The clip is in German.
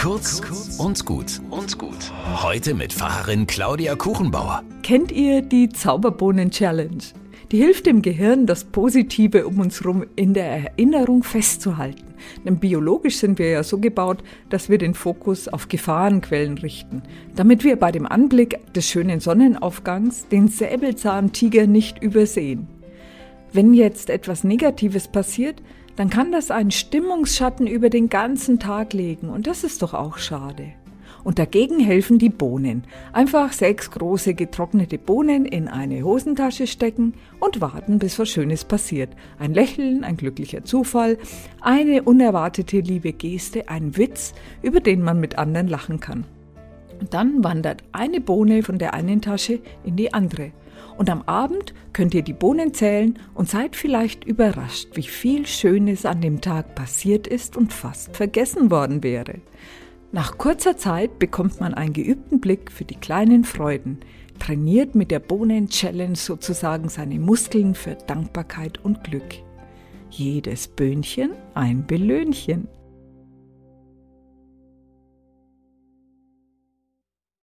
Kurz und gut und gut. Heute mit Pfarrerin Claudia Kuchenbauer. Kennt ihr die Zauberbohnen-Challenge? Die hilft dem Gehirn, das Positive um uns herum in der Erinnerung festzuhalten. Denn biologisch sind wir ja so gebaut, dass wir den Fokus auf Gefahrenquellen richten, damit wir bei dem Anblick des schönen Sonnenaufgangs den Säbelzahntiger nicht übersehen. Wenn jetzt etwas Negatives passiert, dann kann das einen Stimmungsschatten über den ganzen Tag legen und das ist doch auch schade. Und dagegen helfen die Bohnen. Einfach sechs große getrocknete Bohnen in eine Hosentasche stecken und warten, bis was Schönes passiert. Ein Lächeln, ein glücklicher Zufall, eine unerwartete liebe Geste, ein Witz, über den man mit anderen lachen kann. Und dann wandert eine Bohne von der einen Tasche in die andere. Und am Abend könnt ihr die Bohnen zählen und seid vielleicht überrascht, wie viel Schönes an dem Tag passiert ist und fast vergessen worden wäre. Nach kurzer Zeit bekommt man einen geübten Blick für die kleinen Freuden, trainiert mit der Bohnen-Challenge sozusagen seine Muskeln für Dankbarkeit und Glück. Jedes Böhnchen ein Belöhnchen.